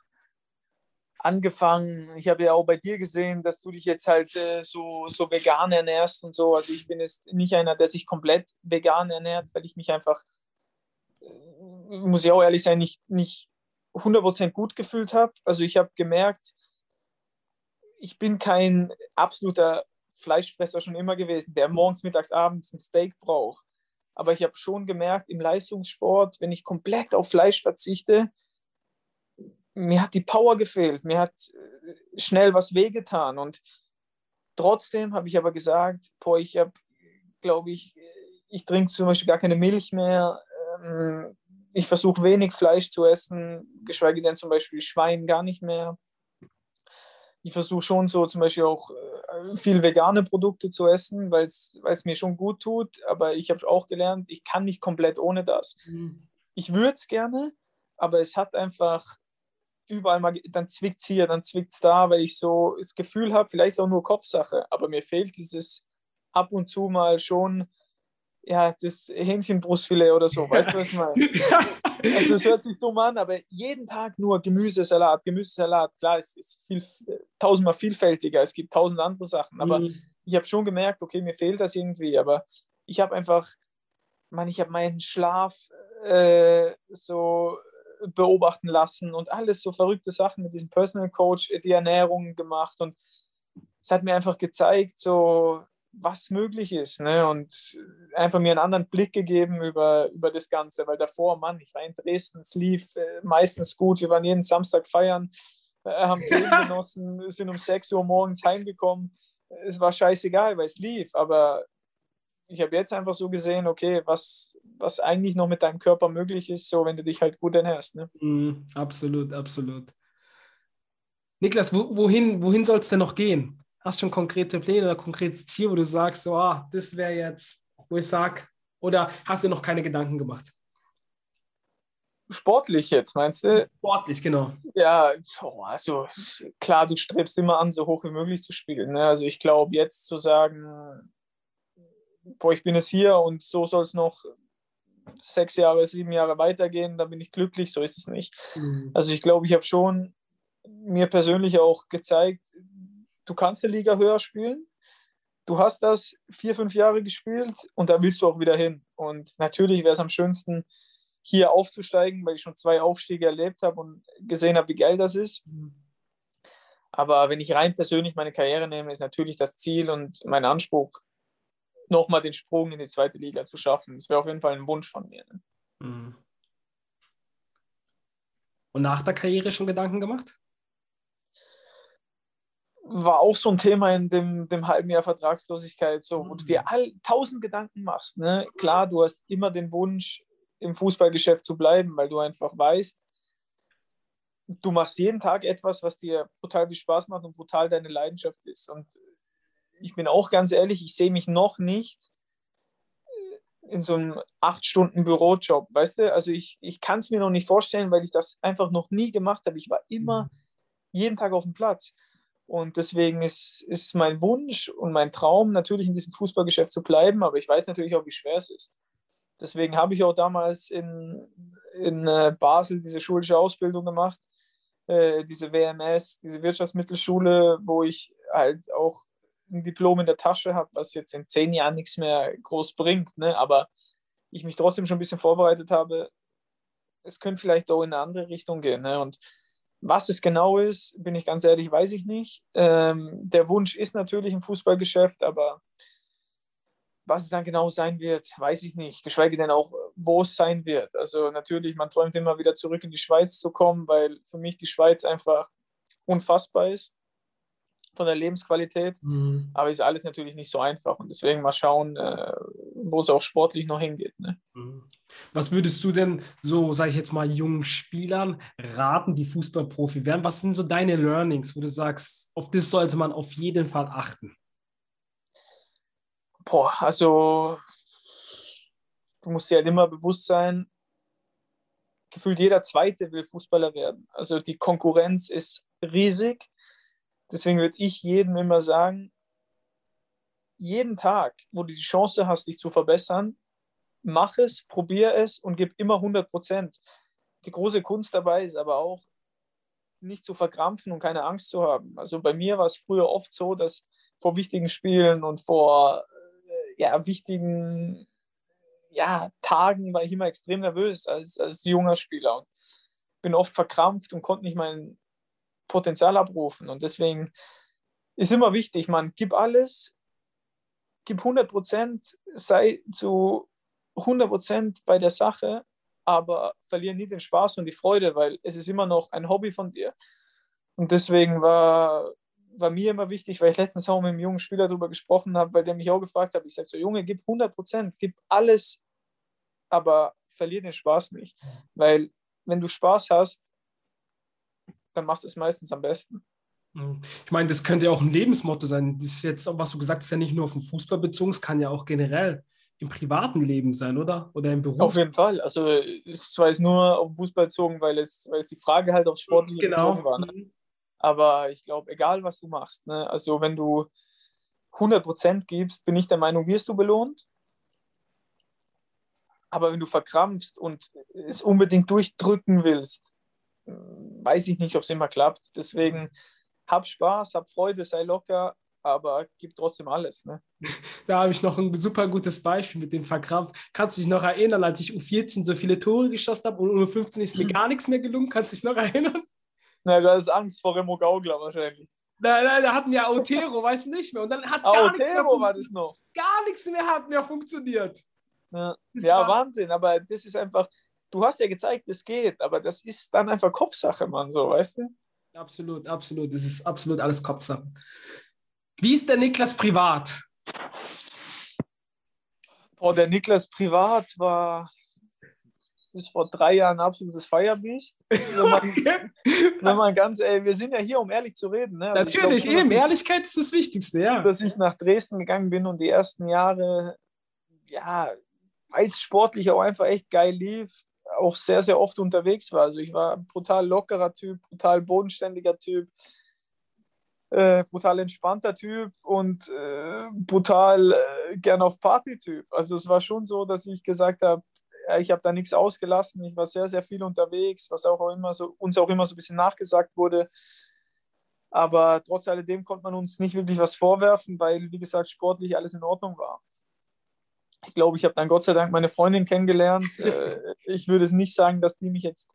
[SPEAKER 2] angefangen, ich habe ja auch bei dir gesehen, dass du dich jetzt halt äh, so, so vegan ernährst und so. Also ich bin jetzt nicht einer, der sich komplett vegan ernährt, weil ich mich einfach, äh, muss ich auch ehrlich sein, nicht, nicht 100% gut gefühlt habe. Also ich habe gemerkt, ich bin kein absoluter Fleischfresser schon immer gewesen, der morgens, mittags, abends ein Steak braucht. Aber ich habe schon gemerkt, im Leistungssport, wenn ich komplett auf Fleisch verzichte, mir hat die Power gefehlt, mir hat äh, schnell was wehgetan und trotzdem habe ich aber gesagt, boah, ich habe, glaube ich, ich trinke zum Beispiel gar keine Milch mehr, ähm, ich versuche wenig Fleisch zu essen, geschweige denn zum Beispiel Schwein gar nicht mehr. Ich versuche schon so zum Beispiel auch äh, viel vegane Produkte zu essen, weil es mir schon gut tut, aber ich habe auch gelernt, ich kann nicht komplett ohne das. Mhm. Ich würde es gerne, aber es hat einfach überall mal, dann zwickt es hier, dann zwickt es da, weil ich so das Gefühl habe, vielleicht ist auch nur Kopfsache, aber mir fehlt dieses ab und zu mal schon, ja, das Hähnchenbrustfilet oder so, weißt du, was ich meine? also es hört sich dumm an, aber jeden Tag nur Gemüsesalat, Gemüsesalat, klar, es ist viel, tausendmal vielfältiger, es gibt tausend andere Sachen, aber mhm. ich habe schon gemerkt, okay, mir fehlt das irgendwie, aber ich habe einfach, man, ich habe meinen Schlaf äh, so beobachten lassen und alles so verrückte Sachen mit diesem Personal Coach, die Ernährung gemacht und es hat mir einfach gezeigt, so was möglich ist ne? und einfach mir einen anderen Blick gegeben über, über das Ganze, weil davor, Mann, ich war in Dresden, es lief äh, meistens gut, wir waren jeden Samstag feiern, haben Leben genossen, sind um 6 Uhr morgens heimgekommen, es war scheißegal, weil es lief, aber ich habe jetzt einfach so gesehen, okay, was, was eigentlich noch mit deinem Körper möglich ist, so wenn du dich halt gut ernährst. Ne?
[SPEAKER 1] Mm, absolut, absolut. Niklas, wo, wohin, wohin soll es denn noch gehen? Hast du schon konkrete Pläne oder konkretes Ziel, wo du sagst, so, ah, das wäre jetzt, wo ich sage, Oder hast du noch keine Gedanken gemacht?
[SPEAKER 2] Sportlich jetzt, meinst du?
[SPEAKER 1] Sportlich, genau.
[SPEAKER 2] Ja, oh, also klar, du strebst immer an, so hoch wie möglich zu spielen. Ne? Also ich glaube, jetzt zu sagen, boah, ich bin es hier und so soll es noch sechs Jahre, sieben Jahre weitergehen, dann bin ich glücklich, so ist es nicht. Mhm. Also ich glaube, ich habe schon mir persönlich auch gezeigt, du kannst eine Liga höher spielen. Du hast das vier, fünf Jahre gespielt und da willst du auch wieder hin. Und natürlich wäre es am schönsten, hier aufzusteigen, weil ich schon zwei Aufstiege erlebt habe und gesehen habe, wie geil das ist. Aber wenn ich rein persönlich meine Karriere nehme, ist natürlich das Ziel und mein Anspruch, nochmal den Sprung in die zweite Liga zu schaffen. Das wäre auf jeden Fall ein Wunsch von mir. Ne? Mhm.
[SPEAKER 1] Und nach der Karriere schon Gedanken gemacht?
[SPEAKER 2] War auch so ein Thema in dem, dem halben Jahr Vertragslosigkeit, so, wo du dir mhm. all, tausend Gedanken machst. Ne? Klar, du hast immer den Wunsch, im Fußballgeschäft zu bleiben, weil du einfach weißt, du machst jeden Tag etwas, was dir brutal viel Spaß macht und brutal deine Leidenschaft ist. Und ich bin auch ganz ehrlich, ich sehe mich noch nicht in so einem acht Stunden Bürojob, weißt du? Also ich, ich kann es mir noch nicht vorstellen, weil ich das einfach noch nie gemacht habe. Ich war immer mhm. jeden Tag auf dem Platz. Und deswegen ist, ist mein Wunsch und mein Traum natürlich in diesem Fußballgeschäft zu bleiben, aber ich weiß natürlich auch, wie schwer es ist. Deswegen habe ich auch damals in, in äh, Basel diese schulische Ausbildung gemacht, äh, diese WMS, diese Wirtschaftsmittelschule, wo ich halt auch ein Diplom in der Tasche habe, was jetzt in zehn Jahren nichts mehr groß bringt. Ne? Aber ich mich trotzdem schon ein bisschen vorbereitet habe, es könnte vielleicht auch in eine andere Richtung gehen. Ne? Und was es genau ist, bin ich ganz ehrlich, weiß ich nicht. Ähm, der Wunsch ist natürlich ein Fußballgeschäft, aber was es dann genau sein wird, weiß ich nicht. Geschweige denn auch, wo es sein wird. Also natürlich, man träumt immer wieder zurück in die Schweiz zu kommen, weil für mich die Schweiz einfach unfassbar ist von der Lebensqualität. Mhm. Aber ist alles natürlich nicht so einfach. Und deswegen mal schauen, äh, wo es auch sportlich noch hingeht. Ne?
[SPEAKER 1] Mhm. Was würdest du denn so, sage ich jetzt mal, jungen Spielern raten, die Fußballprofi werden? Was sind so deine Learnings, wo du sagst, auf das sollte man auf jeden Fall achten?
[SPEAKER 2] Boah, also du musst dir halt immer bewusst sein, gefühlt jeder Zweite will Fußballer werden. Also die Konkurrenz ist riesig. Deswegen würde ich jedem immer sagen, jeden Tag, wo du die Chance hast, dich zu verbessern, mach es, probier es und gib immer 100 Prozent. Die große Kunst dabei ist aber auch, nicht zu verkrampfen und keine Angst zu haben. Also bei mir war es früher oft so, dass vor wichtigen Spielen und vor ja, wichtigen ja, Tagen war ich immer extrem nervös als, als junger Spieler und bin oft verkrampft und konnte nicht mein Potenzial abrufen. Und deswegen ist immer wichtig, man gib alles, gib 100 Prozent, sei zu 100 Prozent bei der Sache, aber verliere nie den Spaß und die Freude, weil es ist immer noch ein Hobby von dir. Und deswegen war, war mir immer wichtig, weil ich letztens auch mit einem jungen Spieler darüber gesprochen habe, weil der mich auch gefragt hat, ich sage so, Junge, gib 100 Prozent, gib alles, aber verliere den Spaß nicht. Weil wenn du Spaß hast, dann machst du es meistens am besten.
[SPEAKER 1] Mhm. Ich meine, das könnte ja auch ein Lebensmotto sein. Das ist jetzt, was du gesagt hast, ja nicht nur auf den Fußball bezogen, es kann ja auch generell im privaten Leben sein, oder? Oder im Beruf.
[SPEAKER 2] Auf jeden Fall. Also es war jetzt nur auf den Fußball bezogen, weil es, weil es die Frage halt aufs Sportliche
[SPEAKER 1] genau. bezogen war.
[SPEAKER 2] Ne? Aber ich glaube, egal was du machst, ne? also wenn du 100% gibst, bin ich der Meinung, wirst du belohnt. Aber wenn du verkrampfst und es unbedingt durchdrücken willst, weiß ich nicht, ob es immer klappt. Deswegen hab Spaß, hab Freude, sei locker, aber gib trotzdem alles. Ne?
[SPEAKER 1] Da habe ich noch ein super gutes Beispiel mit dem Verkrampf. Kannst du dich noch erinnern, als ich U14 so viele Tore geschossen habe und U15 ist mir gar nichts mehr gelungen? Kannst du dich noch erinnern?
[SPEAKER 2] Na, da ist Angst vor Remo Gaugler wahrscheinlich.
[SPEAKER 1] Nein, nein, da hatten wir Aotero, weißt du nicht mehr. Und dann hat
[SPEAKER 2] gar Aotero nichts mehr war das noch.
[SPEAKER 1] Gar nichts mehr hat mehr funktioniert.
[SPEAKER 2] Ja, ja Wahnsinn, aber das ist einfach, du hast ja gezeigt, es geht, aber das ist dann einfach Kopfsache, Mann, so, weißt du?
[SPEAKER 1] Absolut, absolut. Das ist absolut alles Kopfsache. Wie ist der Niklas privat?
[SPEAKER 2] Boah, der Niklas privat war bis vor drei Jahren ein absolutes Firebeast. Wenn man, wenn man ganz, ey, wir sind ja hier, um ehrlich zu reden. Ne?
[SPEAKER 1] Also Natürlich, glaub, eben, Ehrlichkeit ist das Wichtigste, ja.
[SPEAKER 2] Dass ich nach Dresden gegangen bin und die ersten Jahre, ja, weil es sportlich auch einfach echt geil lief, auch sehr, sehr oft unterwegs war. Also ich war ein brutal lockerer Typ, brutal bodenständiger Typ, äh, brutal entspannter Typ und äh, brutal äh, gern auf Party-Typ. Also es war schon so, dass ich gesagt habe, ich habe da nichts ausgelassen. Ich war sehr, sehr viel unterwegs, was auch immer so, uns auch immer so ein bisschen nachgesagt wurde. Aber trotz alledem konnte man uns nicht wirklich was vorwerfen, weil, wie gesagt, sportlich alles in Ordnung war. Ich glaube, ich habe dann Gott sei Dank meine Freundin kennengelernt. Äh, ich würde es nicht sagen, dass die mich jetzt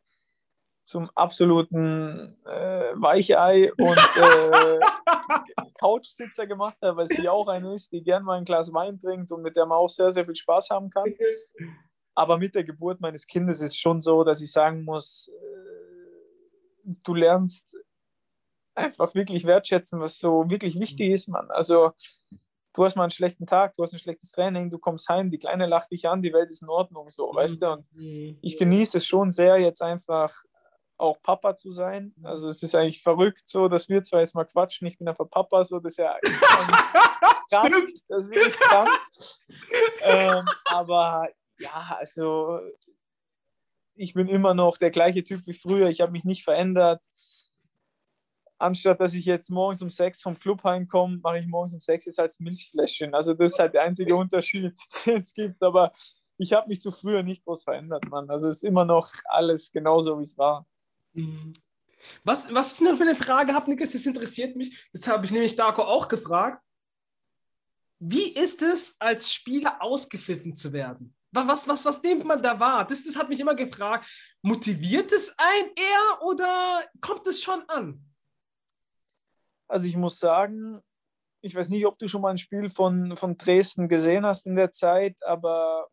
[SPEAKER 2] zum absoluten äh, Weichei und äh, Couchsitzer gemacht hat, weil sie auch eine ist, die gern mal ein Glas Wein trinkt und mit der man auch sehr, sehr viel Spaß haben kann. Aber mit der Geburt meines Kindes ist es schon so, dass ich sagen muss, äh, du lernst einfach wirklich wertschätzen, was so wirklich wichtig ist, Mann. Also du hast mal einen schlechten Tag, du hast ein schlechtes Training, du kommst heim, die Kleine lacht dich an, die Welt ist in Ordnung, so, mhm. weißt du? Und mhm. ich genieße es schon sehr, jetzt einfach auch Papa zu sein. Mhm. Also es ist eigentlich verrückt so, dass wir zwar jetzt mal quatschen, ich bin einfach Papa, so, das ist ja krank, das ist wirklich krank. ähm, aber ja, also ich bin immer noch der gleiche Typ wie früher, ich habe mich nicht verändert anstatt dass ich jetzt morgens um sechs vom Club heimkomme, mache ich morgens um sechs jetzt als Milchfläschchen. Also das ist halt der einzige Unterschied, den es gibt. Aber ich habe mich zu früher nicht groß verändert, Mann. Also es ist immer noch alles genauso, wie es war.
[SPEAKER 1] Mhm. Was, was ich noch für eine Frage habe, Niklas, das interessiert mich. Das habe ich nämlich Darko auch gefragt. Wie ist es, als Spieler ausgepfiffen zu werden? Was, was, was nimmt man da wahr? Das, das hat mich immer gefragt. Motiviert es einen eher oder kommt es schon an?
[SPEAKER 2] Also ich muss sagen, ich weiß nicht, ob du schon mal ein Spiel von, von Dresden gesehen hast in der Zeit, aber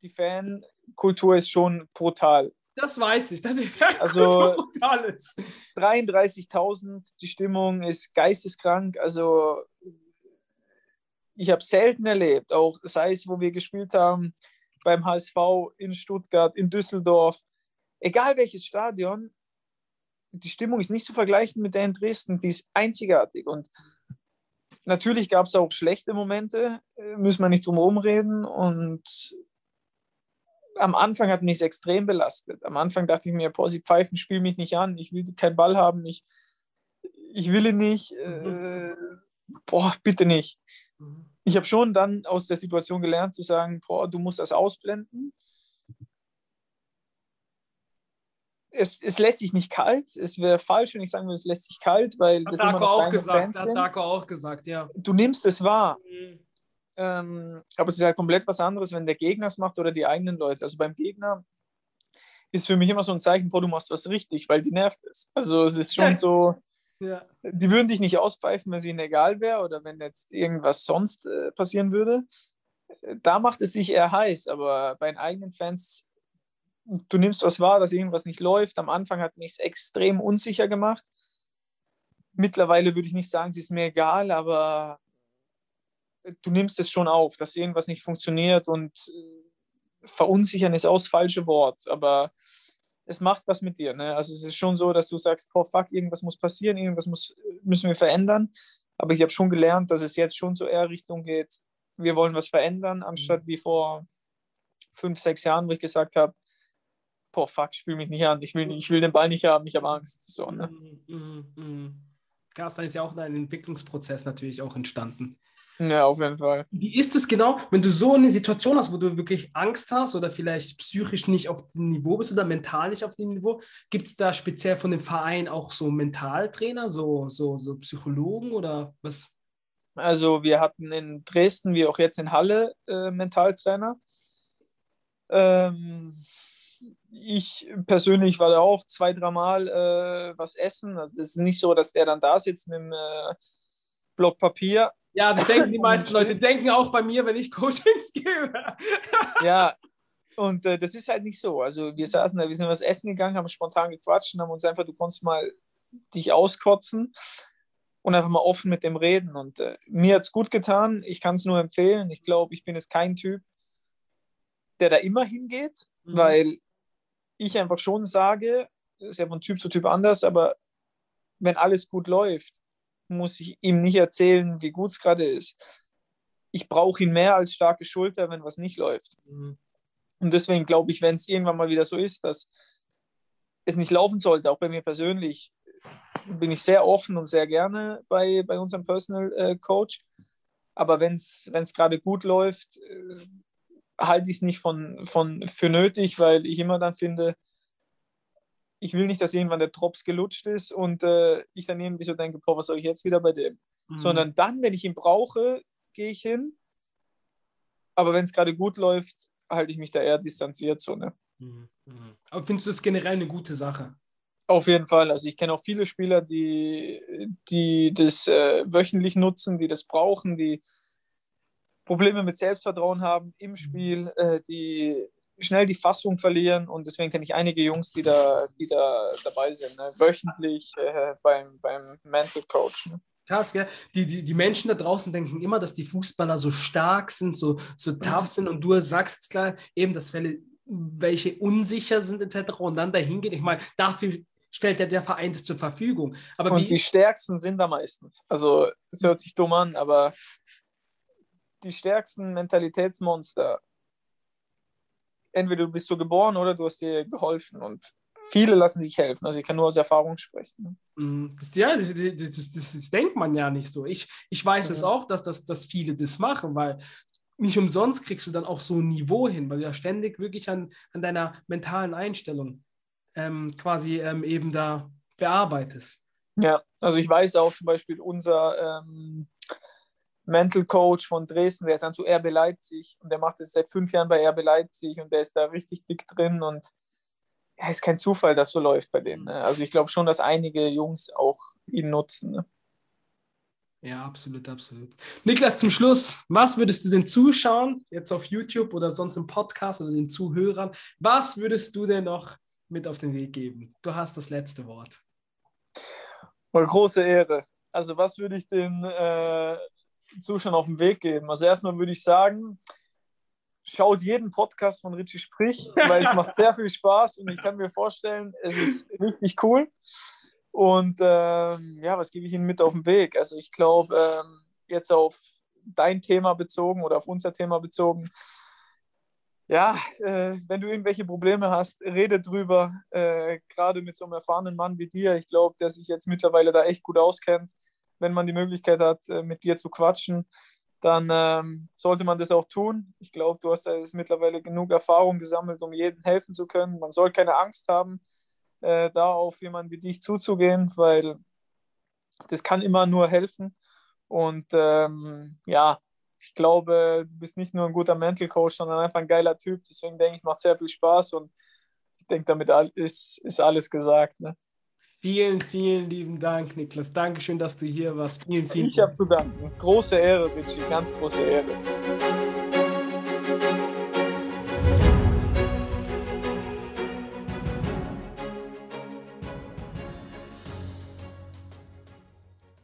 [SPEAKER 2] die Fankultur ist schon brutal.
[SPEAKER 1] Das weiß ich, dass die
[SPEAKER 2] Fankultur also, brutal ist. 33.000, die Stimmung ist geisteskrank. Also ich habe selten erlebt, auch sei es, wo wir gespielt haben, beim HSV in Stuttgart, in Düsseldorf, egal welches Stadion, die Stimmung ist nicht zu vergleichen mit der in Dresden, die ist einzigartig. Und natürlich gab es auch schlechte Momente, äh, müssen wir nicht drum herum reden. Und am Anfang hat mich es extrem belastet. Am Anfang dachte ich mir, boah, sie pfeifen, spiel mich nicht an, ich will keinen Ball haben, ich, ich will ihn nicht, äh, boah, bitte nicht. Ich habe schon dann aus der Situation gelernt zu sagen, boah, du musst das ausblenden es, es lässt sich nicht kalt. Es wäre falsch, wenn ich sagen würde, es lässt sich kalt, weil
[SPEAKER 1] hat das Darko immer noch auch gesagt. Hat Darko auch gesagt, ja.
[SPEAKER 2] Du nimmst es wahr. Mhm. Ähm, aber es ist halt komplett was anderes, wenn der Gegner es macht oder die eigenen Leute. Also beim Gegner ist für mich immer so ein Zeichen, boah, du machst was richtig, weil die nervt es. Also es ist schon ja. so, ja. die würden dich nicht auspfeifen, wenn es ihnen egal wäre oder wenn jetzt irgendwas sonst äh, passieren würde. Da macht es sich eher heiß, aber bei den eigenen Fans du nimmst was wahr, dass irgendwas nicht läuft. Am Anfang hat mich es extrem unsicher gemacht. Mittlerweile würde ich nicht sagen, es ist mir egal, aber du nimmst es schon auf, dass irgendwas nicht funktioniert und äh, verunsichern ist auch das falsche Wort, aber es macht was mit dir. Ne? Also es ist schon so, dass du sagst, oh fuck, irgendwas muss passieren, irgendwas muss, müssen wir verändern. Aber ich habe schon gelernt, dass es jetzt schon so eher Richtung geht, wir wollen was verändern, anstatt wie vor fünf, sechs Jahren, wo ich gesagt habe, boah, fuck, spiel mich nicht an, ich will, ich will den Ball nicht haben, ich habe Angst. So, ne? mm,
[SPEAKER 1] mm, mm. Carsten ist ja auch ein Entwicklungsprozess natürlich auch entstanden.
[SPEAKER 2] Ja, auf jeden Fall.
[SPEAKER 1] Wie ist es genau, wenn du so eine Situation hast, wo du wirklich Angst hast oder vielleicht psychisch nicht auf dem Niveau bist oder mental nicht auf dem Niveau? Gibt es da speziell von dem Verein auch so Mentaltrainer, so, so, so Psychologen oder was?
[SPEAKER 2] Also wir hatten in Dresden wie auch jetzt in Halle äh, Mentaltrainer. Ähm, ich persönlich war da auch zwei, dreimal äh, was essen. Also es ist nicht so, dass der dann da sitzt mit einem äh, Block Papier.
[SPEAKER 1] Ja, das denken die meisten Leute. Denken auch bei mir, wenn ich Coachings gebe.
[SPEAKER 2] ja, und äh, das ist halt nicht so. Also wir saßen da, wir sind was essen gegangen, haben spontan gequatscht und haben uns einfach, du konntest mal dich auskotzen und einfach mal offen mit dem reden. Und äh, mir hat es gut getan. Ich kann es nur empfehlen. Ich glaube, ich bin jetzt kein Typ, der da immer hingeht, mhm. weil ich einfach schon sage, ist ja von Typ zu Typ anders, aber wenn alles gut läuft, muss ich ihm nicht erzählen, wie gut es gerade ist. ich brauche ihn mehr als starke Schulter, wenn was nicht läuft. Mhm. Und deswegen glaube ich, wenn es irgendwann mal wieder so ist, dass es nicht laufen sollte, auch bei mir persönlich, bin ich sehr offen und sehr gerne bei, bei unserem Personal äh, Coach. Aber wenn es gerade gut läuft, äh, halte ich es nicht von, von, für nötig, weil ich immer dann finde, ich will nicht, dass irgendwann der Drops gelutscht ist und äh, ich dann irgendwie so denke, boah, was soll ich jetzt wieder bei dem? Mhm. Sondern dann, wenn ich ihn brauche, gehe ich hin. Aber wenn es gerade gut läuft, halte ich mich da eher distanziert. So, ne?
[SPEAKER 1] Mhm. mhm. Aber findest du das generell eine gute Sache?
[SPEAKER 2] Auf jeden Fall. Also ich kenne auch viele Spieler, die, die das äh, wöchentlich nutzen, die das brauchen, die Probleme mit Selbstvertrauen haben im Spiel, äh, die schnell die Fassung verlieren und deswegen kenne ich einige Jungs, die da, die da dabei sind, ne? wöchentlich äh, beim, beim Mental Coach. Ne?
[SPEAKER 1] Krass, gell? Die, die, die Menschen da draußen denken immer, dass die Fußballer so stark sind, so, so tough sind und du sagst klar eben, dass welche unsicher sind etc. und dann dahin gehen. Ich meine, dafür stellt ja der Verein das zur Verfügung. Aber
[SPEAKER 2] und die Stärksten sind da meistens. Also es hört sich dumm an, aber die stärksten Mentalitätsmonster, entweder du bist so geboren oder du hast dir geholfen und viele lassen sich helfen. Also ich kann nur aus Erfahrung sprechen. Ne?
[SPEAKER 1] Mhm. Das, ja, das, das, das, denkt man ja nicht so. Ich, ich weiß ja. es auch, dass, dass, dass viele das machen, weil nicht umsonst kriegst du dann auch so ein Niveau hin, weil du ja ständig wirklich an, an deiner mentalen Einstellung ähm, quasi ähm, eben da bearbeitest.
[SPEAKER 2] Ja, also ich weiß auch zum Beispiel unser ähm, Mental Coach von Dresden, der ist dann zu RB Leipzig und der macht es seit fünf Jahren bei RB Leipzig und der ist da richtig dick drin und ja, ist kein Zufall, dass so läuft bei denen. Ne? Also ich glaube schon, dass einige Jungs auch ihn nutzen. Ne?
[SPEAKER 1] Ja, absolut, absolut. Niklas, zum Schluss, was würdest du den Zuschauern, jetzt auf YouTube oder sonst im Podcast oder den Zuhörern, was würdest du denn noch mit auf den Weg geben? Du hast das letzte Wort.
[SPEAKER 2] Eine große Ehre. Also was würde ich den äh, Zuschauern auf den Weg geben? Also erstmal würde ich sagen, schaut jeden Podcast von Richie Sprich, weil es macht sehr viel Spaß und ich kann mir vorstellen, es ist richtig cool. Und ähm, ja, was gebe ich Ihnen mit auf den Weg? Also ich glaube, ähm, jetzt auf dein Thema bezogen oder auf unser Thema bezogen, ja, äh, wenn du irgendwelche Probleme hast, rede drüber. Äh, Gerade mit so einem erfahrenen Mann wie dir, ich glaube, der sich jetzt mittlerweile da echt gut auskennt, wenn man die Möglichkeit hat, äh, mit dir zu quatschen, dann ähm, sollte man das auch tun. Ich glaube, du hast jetzt mittlerweile genug Erfahrung gesammelt, um jedem helfen zu können. Man soll keine Angst haben, äh, da auf jemanden wie dich zuzugehen, weil das kann immer nur helfen. Und ähm, ja, ich glaube, du bist nicht nur ein guter Mental Coach, sondern einfach ein geiler Typ. Deswegen denke ich, macht sehr viel Spaß und ich denke, damit ist, ist alles gesagt. Ne?
[SPEAKER 1] Vielen, vielen lieben Dank, Niklas. Dankeschön, dass du hier warst. Vielen, vielen
[SPEAKER 2] Ich habe zu danken. Große Ehre, Richie. Ganz große Ehre.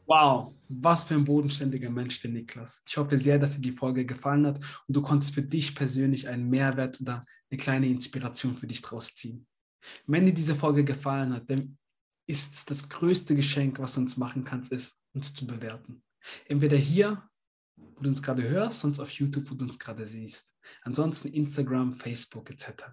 [SPEAKER 1] Wow, was für ein bodenständiger Mensch, der Niklas. Ich hoffe sehr, dass dir die Folge gefallen hat und du konntest für dich persönlich einen Mehrwert oder eine kleine Inspiration für dich draus ziehen. Wenn dir diese Folge gefallen hat, dann ist das größte Geschenk, was du uns machen kannst, ist, uns zu bewerten. Entweder hier, wo du uns gerade hörst, sonst auf YouTube, wo du uns gerade siehst. Ansonsten Instagram, Facebook etc.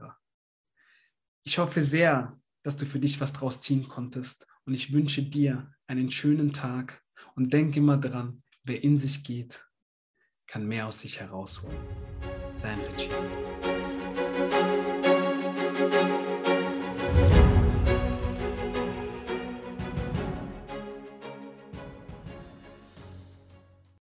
[SPEAKER 1] Ich hoffe sehr, dass du für dich was draus ziehen konntest und ich wünsche dir einen schönen Tag und denk immer dran, wer in sich geht, kann mehr aus sich herausholen. Dein.